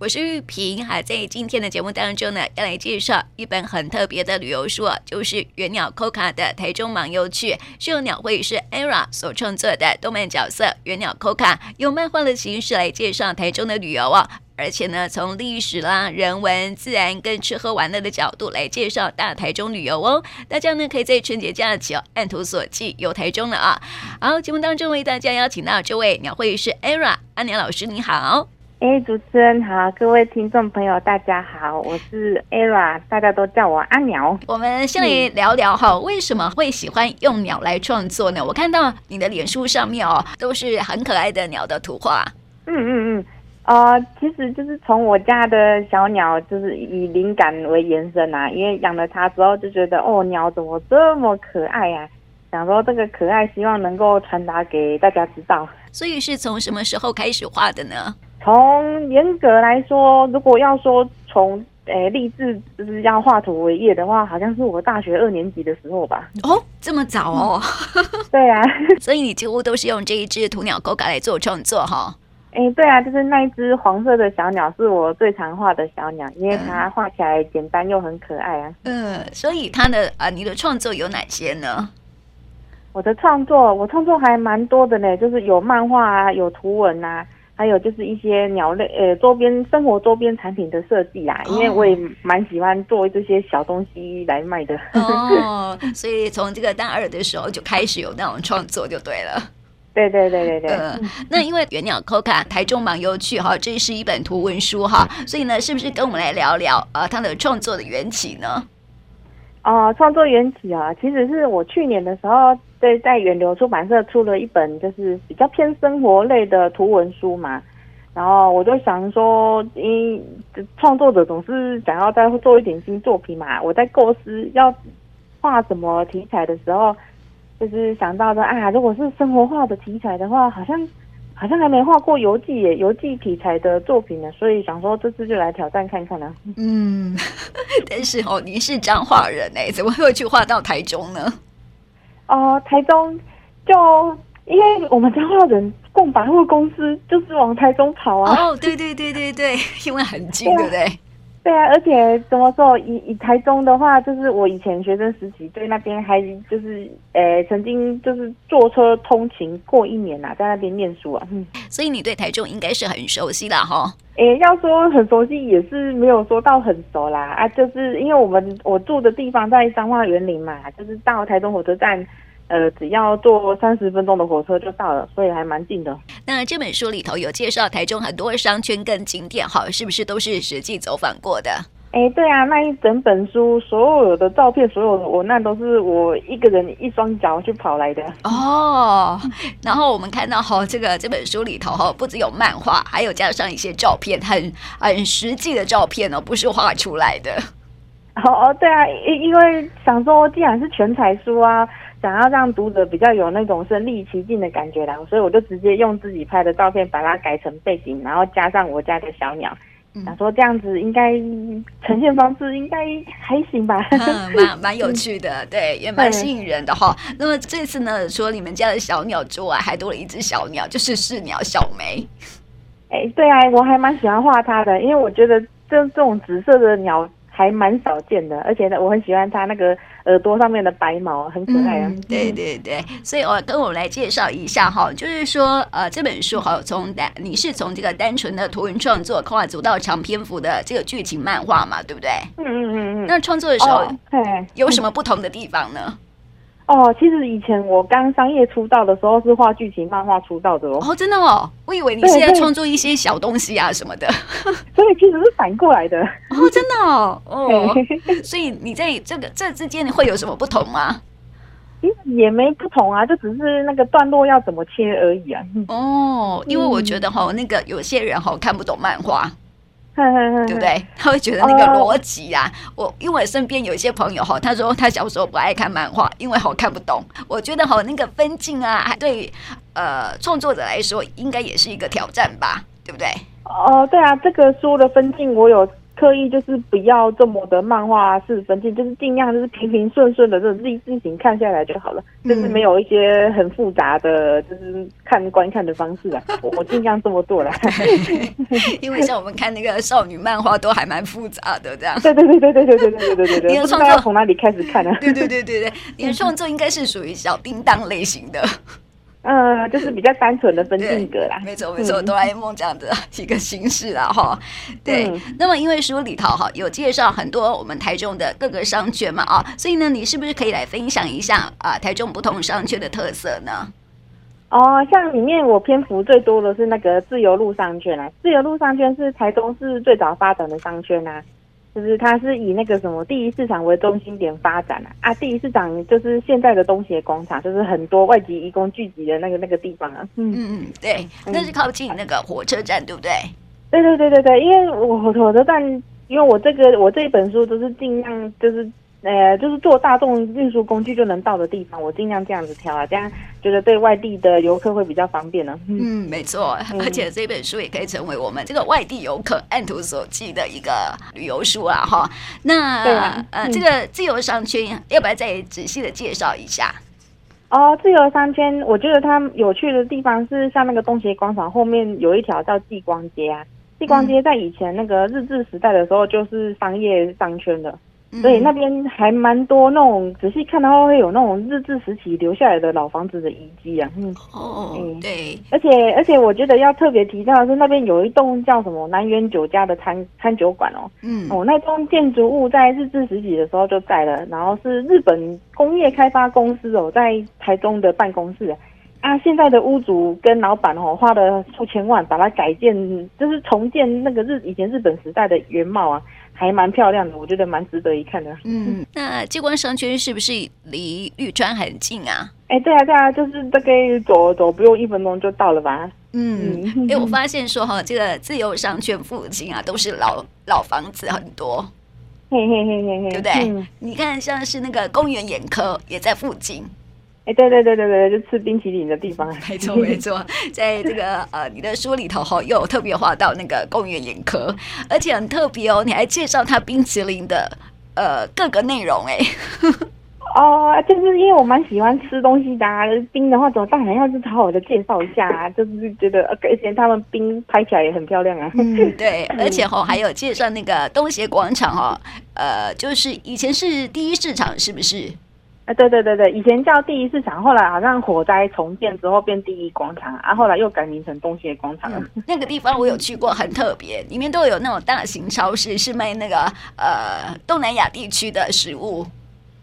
我是玉萍，哈，在今天的节目当中呢，要来介绍一本很特别的旅游书啊，就是原鸟 Coca 的台中盲游趣，是由鸟绘师 ERA 所创作的动漫角色原鸟 Coca，用漫画的形式来介绍台中的旅游哦，而且呢，从历史啦、人文、自然跟吃喝玩乐的角度来介绍大台中旅游哦。大家呢，可以在春节假期哦，按图索骥游台中了啊。好，节目当中为大家邀请到这位鸟绘师 ERA 阿鸟老师，你好。哎，主持人好，各位听众朋友，大家好，我是 ERA，大家都叫我阿鸟。我们先来聊聊哈，嗯、为什么会喜欢用鸟来创作呢？我看到你的脸书上面哦，都是很可爱的鸟的图画。嗯嗯嗯，呃，其实就是从我家的小鸟，就是以灵感为延伸啊，因为养了它之后就觉得，哦，鸟怎么这么可爱啊？想说这个可爱，希望能够传达给大家知道。所以是从什么时候开始画的呢？从严格来说，如果要说从诶立志就是要画图为业的话，好像是我大学二年级的时候吧。哦，这么早哦？对啊，所以你几乎都是用这一只土鸟 Coca 来做创作哈？诶，对啊，就是那一只黄色的小鸟是我最常画的小鸟，因为它画起来简单又很可爱啊。嗯，所以它的啊，你的创作有哪些呢？我的创作，我创作还蛮多的呢，就是有漫画啊，有图文啊。还有就是一些鸟类呃周边生活周边产品的设计啊，因为我也蛮喜欢做这些小东西来卖的。哦，所以从这个大二的时候就开始有那种创作就对了。对对对对对。呃，那因为原鸟 Coca 台中芒游趣哈，这是一本图文书哈，所以呢，是不是跟我们来聊聊呃它的创作的缘起呢？哦，创作缘起啊，其实是我去年的时候，在在远流出版社出了一本，就是比较偏生活类的图文书嘛。然后我就想说，因创作者总是想要再做一点新作品嘛。我在构思要画什么题材的时候，就是想到的啊，如果是生活化的题材的话，好像。好像还没画过游记耶，游记题材的作品呢，所以想说这次就来挑战看看呢。嗯，但是哦，你是彰化人哎，怎么会去画到台中呢？哦、呃，台中就因为我们彰化人逛百货公司就是往台中跑啊。哦，对对对对对，因为很近，对不对？对啊，而且怎么说，以以台中的话，就是我以前学生时期对那边还就是，呃，曾经就是坐车通勤过一年呐、啊，在那边念书啊。嗯，所以你对台中应该是很熟悉的哈。诶，要说很熟悉也是没有说到很熟啦啊，就是因为我们我住的地方在彰化园林嘛，就是到台中火车站。呃，只要坐三十分钟的火车就到了，所以还蛮近的。那这本书里头有介绍台中很多商圈跟景点，哈，是不是都是实际走访过的？哎，对啊，那一整本书所有的照片，所有的文案都是我一个人一双脚去跑来的。哦，然后我们看到哈，这个这本书里头哈，不只有漫画，还有加上一些照片，很很实际的照片哦，不是画出来的。哦哦，对啊，因因为想说，既然是全彩书啊。想要让读者比较有那种身临其境的感觉啦，所以我就直接用自己拍的照片把它改成背景，然后加上我家的小鸟，嗯、想说这样子应该呈现方式应该还行吧？嗯，蛮蛮有趣的，对，也蛮吸引人的哈。对那么这次呢，除了你们家的小鸟之外，还多了一只小鸟，就是市鸟小梅。哎、欸，对啊，我还蛮喜欢画它的，因为我觉得这这种紫色的鸟。还蛮少见的，而且呢，我很喜欢它那个耳朵上面的白毛，很可爱啊。嗯、对对对，所以我跟我来介绍一下哈，就是说呃，这本书哈，从单你是从这个单纯的图文创作，跨足到长篇幅的这个剧情漫画嘛，对不对？嗯嗯嗯嗯。那创作的时候，哦，有什么不同的地方呢？哦，其实以前我刚商业出道的时候是画剧情漫画出道的哦。哦，真的哦，我以为你是在创作一些小东西啊什么的。所以其实是反过来的。哦，真的哦。哦，所以你在这个这之间你会有什么不同吗？也没不同啊，就只是那个段落要怎么切而已啊。哦，因为我觉得哈、哦，那个有些人哈看不懂漫画。对不对？他会觉得那个逻辑啊，我因为我身边有一些朋友哈，他说他小时候不爱看漫画，因为好看不懂。我觉得哈，那个分镜啊，对呃创作者来说，应该也是一个挑战吧，对不对？哦，对啊，这个书的分镜我有刻意就是不要这么的漫画式分镜，就是尽量就是平平顺顺的这种自自行看下来就好了，嗯、就是没有一些很复杂的，就是看观看的方式啊。我 我尽量这么做了，因为像我们看那个少女漫画都还蛮复杂的，这样。对对对对对对对对对对对。你的创作从哪里开始看呢？对对对对对，你的创作应该是属于小叮当类型的。呃，就是比较单纯的分镜格啦，没错没错，哆啦 A 梦这样的一个形式啦哈。对，嗯、那么因为书里头哈有介绍很多我们台中的各个商圈嘛啊，所以呢，你是不是可以来分享一下啊台中不同商圈的特色呢？哦，像里面我篇幅最多的是那个自由路商圈啊，自由路商圈是台中市最早发展的商圈啊。就是它是以那个什么第一市场为中心点发展啊，啊，第一市场就是现在的东协广场，就是很多外籍移工聚集的那个那个地方啊。嗯嗯，对，那是靠近那个火车站，对不对？对对对对对，因为我火车站，因为我这个我这一本书都是尽量就是。呃，就是坐大众运输工具就能到的地方，我尽量这样子挑啊，这样觉得对外地的游客会比较方便呢、啊。嗯，没错，嗯、而且这本书也可以成为我们这个外地游客按图索骥的一个旅游书啊，哈。那对啊，呃，嗯、这个自由商圈要不要再仔细的介绍一下？哦，自由商圈，我觉得它有趣的地方是像那个东协广场后面有一条叫继光街啊，继光街在以前那个日治时代的时候就是商业商圈的。所以那边还蛮多那种，仔细看的话会有那种日治时期留下来的老房子的遗迹啊。嗯，哦，嗯、对，而且而且我觉得要特别提到的是，那边有一栋叫什么南园酒家的餐餐酒馆哦。嗯，哦，那栋建筑物在日治时期的时候就在了，然后是日本工业开发公司哦，在台中的办公室啊。现在的屋主跟老板哦花了数千万把它改建，就是重建那个日以前日本时代的原貌啊。还蛮漂亮的，我觉得蛮值得一看的。嗯，那继光商圈是不是离玉川很近啊？哎、欸，对啊，对啊，就是大概走走不用一分钟就到了吧。嗯，哎、我发现说哈，这个自由商圈附近啊，都是老老房子很多，嘿嘿嘿嘿嘿，对不对？嗯、你看，像是那个公园眼科也在附近。哎，对对对对对，就吃冰淇淋的地方。没 错没错，在这个呃你的书里头哈，又有特别画到那个公园眼科，而且很特别哦，你还介绍它冰淇淋的呃各个内容哎。哦，就是因为我蛮喜欢吃东西的啊，冰的话，怎么当然要是好好的介绍一下啊，就是觉得而且他们冰拍起来也很漂亮啊。嗯，对，而且哈还有介绍那个东协广场哦，呃，就是以前是第一市场，是不是？啊，对对对对，以前叫第一市场，后来好像火灾重建之后变第一广场，啊，后来又改名成东协广场。那个地方我有去过，很特别，里面都有那种大型超市，是卖那个呃东南亚地区的食物。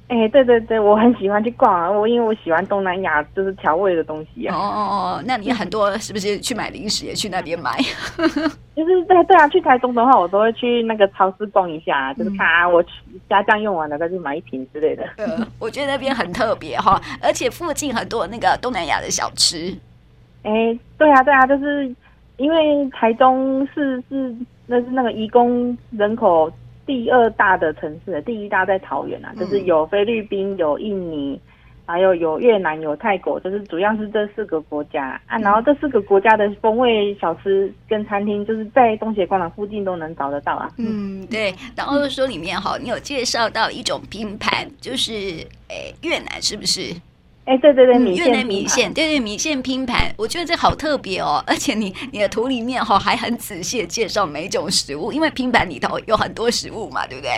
哎、欸，对对对，我很喜欢去逛啊，我因为我喜欢东南亚就是调味的东西啊。哦哦哦，那你很多是不是去买零食也去那边买？就是对对啊，去台中的话，我都会去那个超市逛一下，就是看啊，我家酱用完了再去买一瓶之类的。呃，我觉得那边很特别哈，而且附近很多那个东南亚的小吃。哎、欸，对啊对啊，就是因为台中市是那是那个移工人口。第二大的城市，第一大在桃园啊，就是有菲律宾、有印尼，还有有越南、有泰国，就是主要是这四个国家啊。然后这四个国家的风味小吃跟餐厅，就是在东协广场附近都能找得到啊。嗯，对。然后说里面哈，你有介绍到一种拼盘，就是诶越南是不是？哎，欸、对对对，越南米线，对对米线拼盘，我觉得这好特别哦，而且你你的图里面哈还很仔细的介绍每一种食物，因为拼盘里头有很多食物嘛，对不对？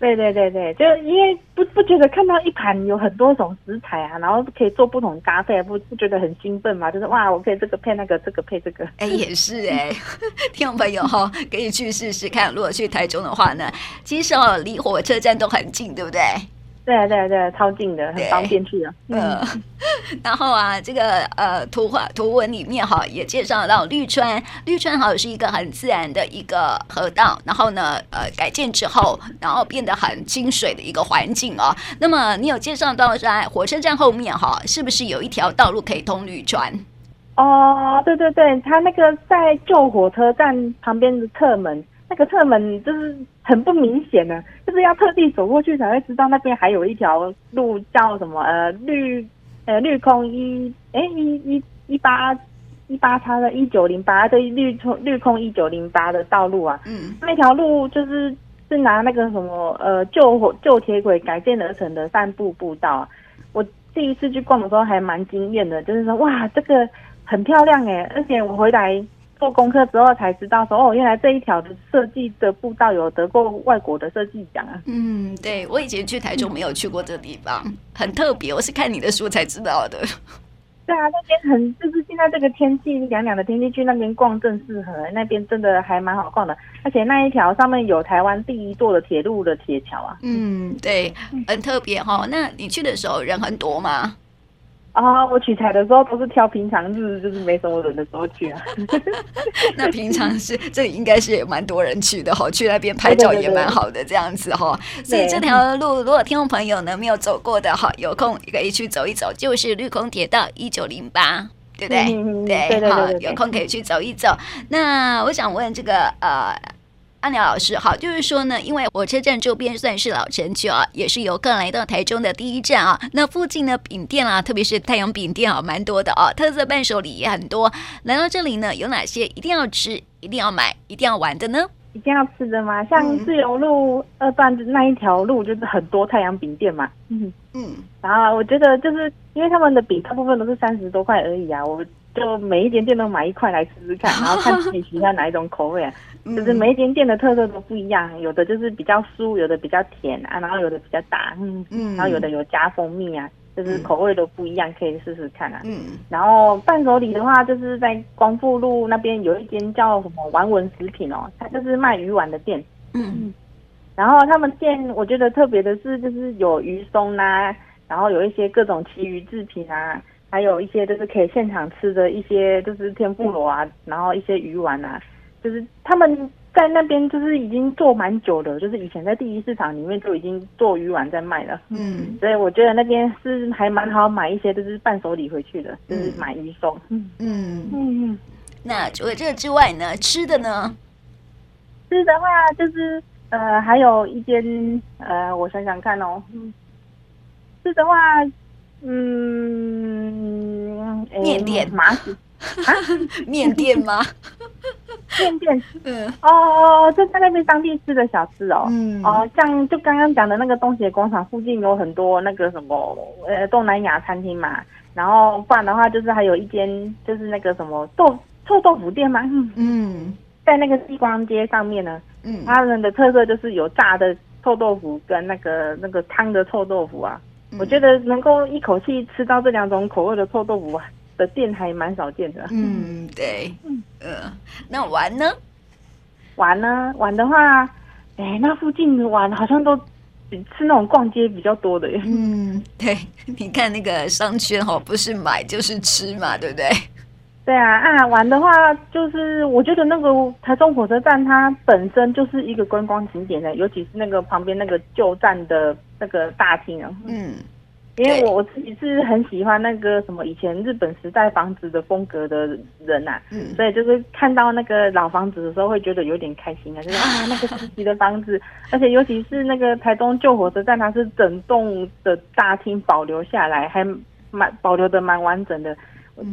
对对对对，就因为不不觉得看到一盘有很多种食材啊，然后可以做不同搭配，不不觉得很兴奋嘛？就是哇，我可以这个配那个，这个配这个。哎，也是哎，听众朋友哈，可以去试试看，如果去台中的话呢，其实哦离火车站都很近，对不对？对啊对啊对啊，超近的，很方便去的。呃，然后啊，这个呃图画图文里面哈也介绍到绿川，绿川好像是一个很自然的一个河道，然后呢呃改建之后，然后变得很清水的一个环境哦。那么你有介绍到在火车站后面哈，是不是有一条道路可以通绿川？哦，对对对，它那个在旧火车站旁边的侧门。那个侧门就是很不明显的，就是要特地走过去才会知道那边还有一条路叫什么呃绿呃绿空一哎一一一八一八叉的一九零八的绿空绿空一九零八的道路啊，嗯，那条路就是是拿那个什么呃旧旧铁轨改建而成的散步步道。我第一次去逛的时候还蛮惊艳的，就是说哇，这个很漂亮哎，而且我回来做功课之后才知道说哦，原来这一条的设计的步道有得过外国的设计奖啊。嗯，对，我以前去台中没有去过这个地方，很特别，我是看你的书才知道的。对啊，那边很就是现在这个天气凉凉的天气去那边逛正适合，那边真的还蛮好逛的，而且那一条上面有台湾第一座的铁路的铁桥啊。嗯，对，很特别哈、哦。那你去的时候人很多吗？啊，我取材的时候都是挑平常日，就是没什么人的时候去啊。那平常是这里应该是也蛮多人去的哈，去那边拍照也蛮好的这样子哈。所以这条路，如果听众朋友呢没有走过的哈，有空也可以去走一走，就是绿空铁道一九零八，对不对？嗯、对，好，有空可以去走一走。那我想问这个呃。安寮老师，好，就是说呢，因为火车站周边算是老城区啊，也是游客来到台中的第一站啊。那附近呢，饼店啊，特别是太阳饼店啊，蛮多的啊，特色伴手礼也很多。来到这里呢，有哪些一定要吃、一定要买、一定要玩的呢？一定要吃的吗？像自由路二段的那一条路，就是很多太阳饼店嘛。嗯嗯。然后我觉得，就是因为他们的饼大部分都是三十多块而已啊，我就每一间店都买一块来试试看，然后看自己喜欢哪一种口味啊。就是每一间店的特色都不一样，有的就是比较酥，有的比较甜啊，然后有的比较大，嗯嗯，然后有的有加蜂蜜啊，就是口味都不一样，可以试试看啊。嗯，然后伴手礼的话，就是在光复路那边有一间叫什么玩文食品哦，它就是卖鱼丸的店。嗯，然后他们店我觉得特别的是，就是有鱼松啊，然后有一些各种旗鱼制品啊，还有一些就是可以现场吃的一些就是天妇罗啊，然后一些鱼丸啊。就是他们在那边，就是已经做蛮久的，就是以前在第一市场里面就已经做鱼丸在卖了。嗯，所以我觉得那边是还蛮好买一些，就是伴手礼回去的，就是买一送。嗯嗯嗯。那除了这个之外呢，吃的呢？吃的话就是呃，还有一间呃，我想想看哦。嗯。吃的话，嗯，面店、麻糬。啊，面店吗？面店，嗯，哦，就在那边当地吃的小吃哦，嗯，哦，像就刚刚讲的那个东协广场附近有很多那个什么呃东南亚餐厅嘛，然后不然的话就是还有一间就是那个什么豆臭豆腐店嘛，嗯，在那个地光街上面呢，嗯，他们的特色就是有炸的臭豆腐跟那个那个汤的臭豆腐啊，嗯，我觉得能够一口气吃到这两种口味的臭豆腐啊。的店还蛮少见的。嗯，对，嗯，呃，那玩呢？玩呢？玩的话，哎、欸，那附近玩好像都是那种逛街比较多的耶。嗯，对，你看那个商圈哦，不是买就是吃嘛，对不对？对啊，啊，玩的话就是我觉得那个台中火车站它本身就是一个观光景点的，尤其是那个旁边那个旧站的那个大厅啊。嗯。因为我我自己是很喜欢那个什么以前日本时代房子的风格的人呐、啊，嗯，所以就是看到那个老房子的时候会觉得有点开心啊，就是 啊那个时期的房子，而且尤其是那个台东旧火车站，它是整栋的大厅保留下来，还蛮保留的蛮完整的。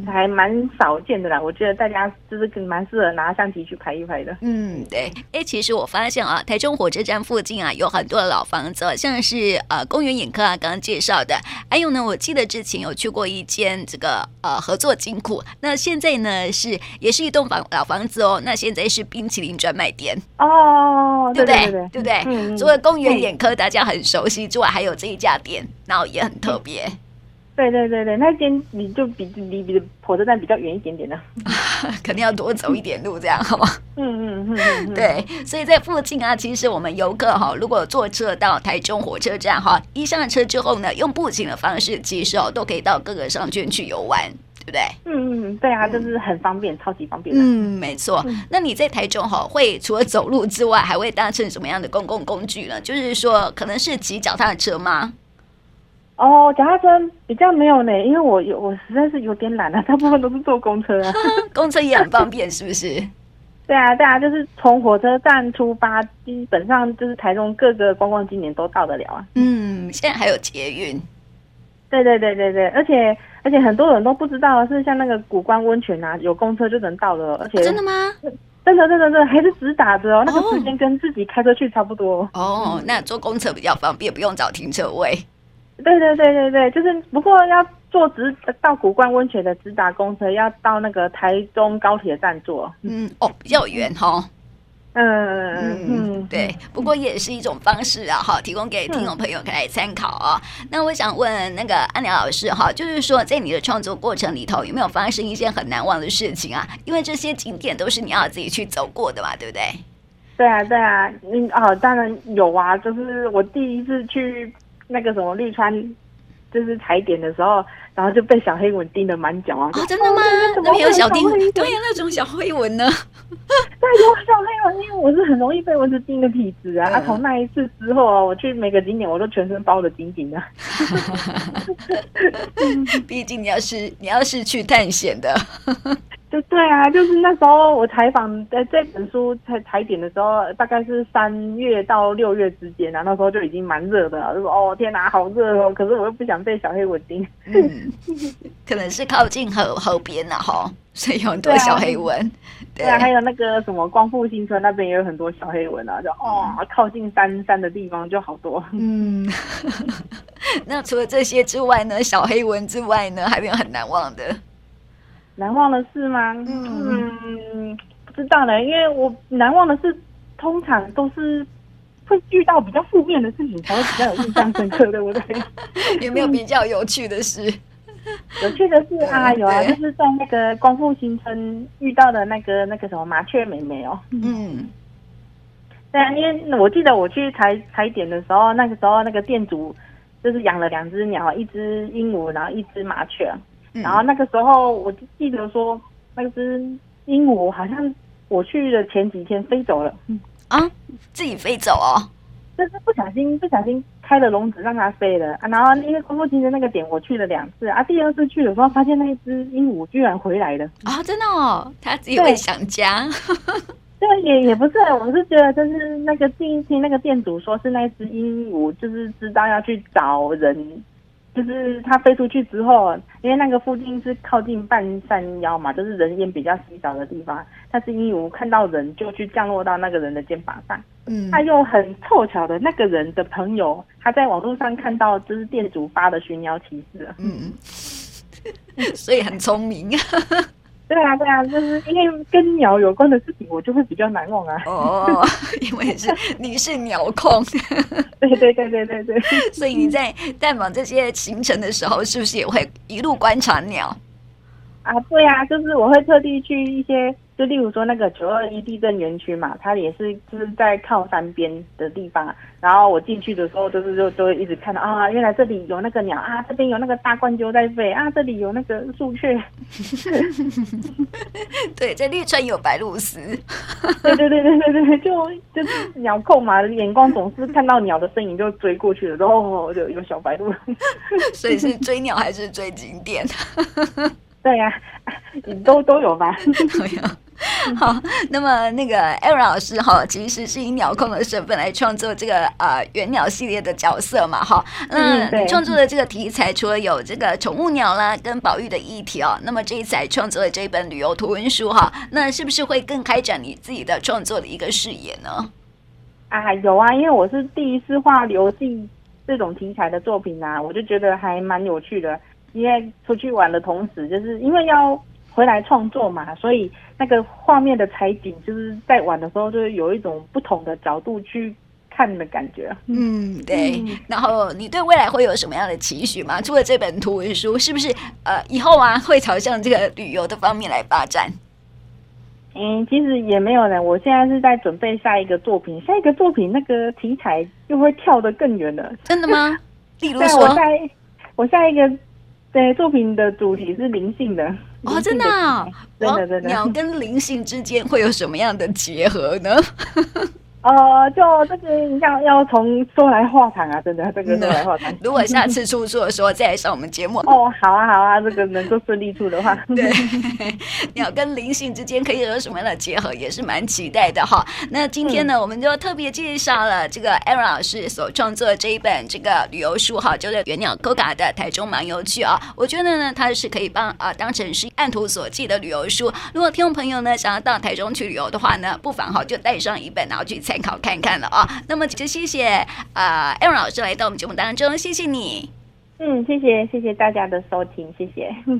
还蛮少见的啦，我觉得大家就是蛮适合拿相机去拍一拍的。嗯，对。哎，其实我发现啊，台中火车站附近啊有很多的老房子，像是呃公园眼科啊刚刚介绍的，还有呢，我记得之前有去过一间这个呃合作金库，那现在呢是也是一栋房老房子哦，那现在是冰淇淋专卖店 哦，对不对？对不对？嗯，除了公园眼科大家很熟悉之外，还有这一家店，然后也很特别。嗯对对对对，那间你就比离比火车站比较远一点点的，肯定要多走一点路，这样好吗？嗯嗯嗯，对，所以在附近啊，其实我们游客哈，如果坐车到台中火车站哈，一上车之后呢，用步行的方式，其实哦都可以到各个商圈去游玩，对不对？嗯嗯，对啊，就是很方便，嗯、超级方便。嗯，没错。嗯、那你在台中哈，会除了走路之外，还会搭乘什么样的公共工具呢？就是说，可能是骑脚踏车吗？哦，脚踏车比较没有呢，因为我有我实在是有点懒了，大部分都是坐公车啊。公车也很方便，是不是？对啊，对啊，就是从火车站出发，基本上就是台中各个观光景点都到得了啊。嗯，现在还有捷运。对对对对对，而且而且很多人都不知道，是像那个古关温泉啊，有公车就能到的，而且真的吗？真的真的真的还是直达的哦，那个时间跟自己开车去差不多。哦，那坐公车比较方便，不用找停车位。对对对对对，就是不过要坐直到古关温泉的直达公车，要到那个台中高铁站坐。嗯，哦，比较远哈。嗯嗯嗯，对，不过也是一种方式啊，哈，提供给听众朋友可以来参考啊。那我想问那个安良老师哈，就是说在你的创作过程里头，有没有发生一些很难忘的事情啊？因为这些景点都是你要自己去走过的嘛，对不对？对啊，对啊，嗯，哦，当然有啊，就是我第一次去那个什么绿川，就是踩点的时候。然后就被小黑蚊叮得满脚啊！哦，真的吗？哦、那边有小叮，对呀，那种小黑蚊呢？对，有小黑蚊，因为我是很容易被蚊子叮的体质啊。嗯、啊，从那一次之后啊，我去每个景点我都全身包得紧紧的。毕竟你要是你要是去探险的。就对啊，就是那时候我采访在这本书采采点的时候，大概是三月到六月之间啊，那时候就已经蛮热的了。就说哦天哪，好热哦！可是我又不想被小黑蚊叮。嗯，可能是靠近河河边了哈，所以有很多小黑蚊。对啊，还有那个什么光复新村那边也有很多小黑蚊啊，就哦靠近山山的地方就好多。嗯，那除了这些之外呢，小黑蚊之外呢，还没有很难忘的。难忘的事吗？嗯，嗯，不知道呢，因为我难忘的事通常都是会遇到比较负面的事情才会比较有印象深刻，对不对？有没有比较有趣的事？有趣的事啊，有啊，就是在那个光复新村遇到的那个那个什么麻雀妹妹哦。嗯，对啊，因为我记得我去采采点的时候，那个时候那个店主就是养了两只鸟，一只鹦鹉，然后一只麻雀。然后那个时候，我就记得说，那只鹦鹉好像我去的前几天飞走了。嗯啊，自己飞走哦，就是不小心不小心开了笼子让它飞了啊。然后因为光复新的那个点我去了两次啊，第二次去的时候发现那一只鹦鹉居然回来了啊！真的哦，它自己会想家。对，也也不是，我是觉得就是那个第一天那个店主说是那只鹦鹉就是知道要去找人。就是它飞出去之后，因为那个附近是靠近半山腰嘛，就是人烟比较稀少的地方。但是鹦鹉看到人就去降落到那个人的肩膀上。嗯，他又很凑巧的那个人的朋友，他在网络上看到就是店主发的寻鸟启事。嗯，所以很聪明。对啊，对啊，就是因为跟鸟有关的事情，我就会比较难忘啊。哦，因为是你是鸟控。对对对对对对。所以你在探访这些行程的时候，是不是也会一路观察鸟？啊，对啊，就是我会特地去一些。就例如说那个九二一地震园区嘛，它也是就是在靠山边的地方。然后我进去的时候，就是就就会一直看到啊，原来这里有那个鸟啊，这边有那个大冠鸠在飞啊，这里有那个树雀。对，在绿川有白鹭鸶。对对对对对对，就就是鸟控嘛，眼光总是看到鸟的身影就追过去了，然后就有小白鹭。所以是追鸟还是追景点？对呀、啊，都都有吧，都有。好，那么那个 Aaron 老师哈，其实是以鸟控的身份来创作这个呃原鸟系列的角色嘛哈。嗯，对。创作的这个题材除了有这个宠物鸟啦，跟保育的议题哦，那么这一次还创作了这一本旅游图文书哈，那是不是会更开展你自己的创作的一个视野呢？啊，有啊，因为我是第一次画游记这种题材的作品啊，我就觉得还蛮有趣的。因为出去玩的同时，就是因为要回来创作嘛，所以那个画面的采景，就是在玩的时候，就是有一种不同的角度去看的感觉。嗯，对。嗯、然后你对未来会有什么样的期许吗？除了这本图文书，是不是呃以后啊会朝向这个旅游的方面来发展？嗯，其实也没有呢。我现在是在准备下一个作品，下一个作品那个题材又会跳得更远了。真的吗？例如说，我在我下一个。对，作品的主题是灵性的哦，真的，啊，真的，真的。鸟跟灵性之间会有什么样的结合呢？呃，就这个要要从说来话长啊，真的这个说来话长。如果下次出书的时候再来上我们节目哦，好啊好啊，这个能够顺利出的话，对，鸟跟灵性之间可以有什么样的结合，也是蛮期待的哈。那今天呢，嗯、我们就特别介绍了这个 Aaron 老师所创作的这一本这个旅游书哈，就是原鸟 Coca 的台中漫游趣啊。我觉得呢，它是可以帮啊当成是按图索骥的旅游书。如果听众朋友呢想要到台中去旅游的话呢，不妨哈就带上一本，然后去参考看看了啊。那么就谢谢啊艾文老师来到我们节目当中，谢谢你。嗯，谢谢谢谢大家的收听，谢谢。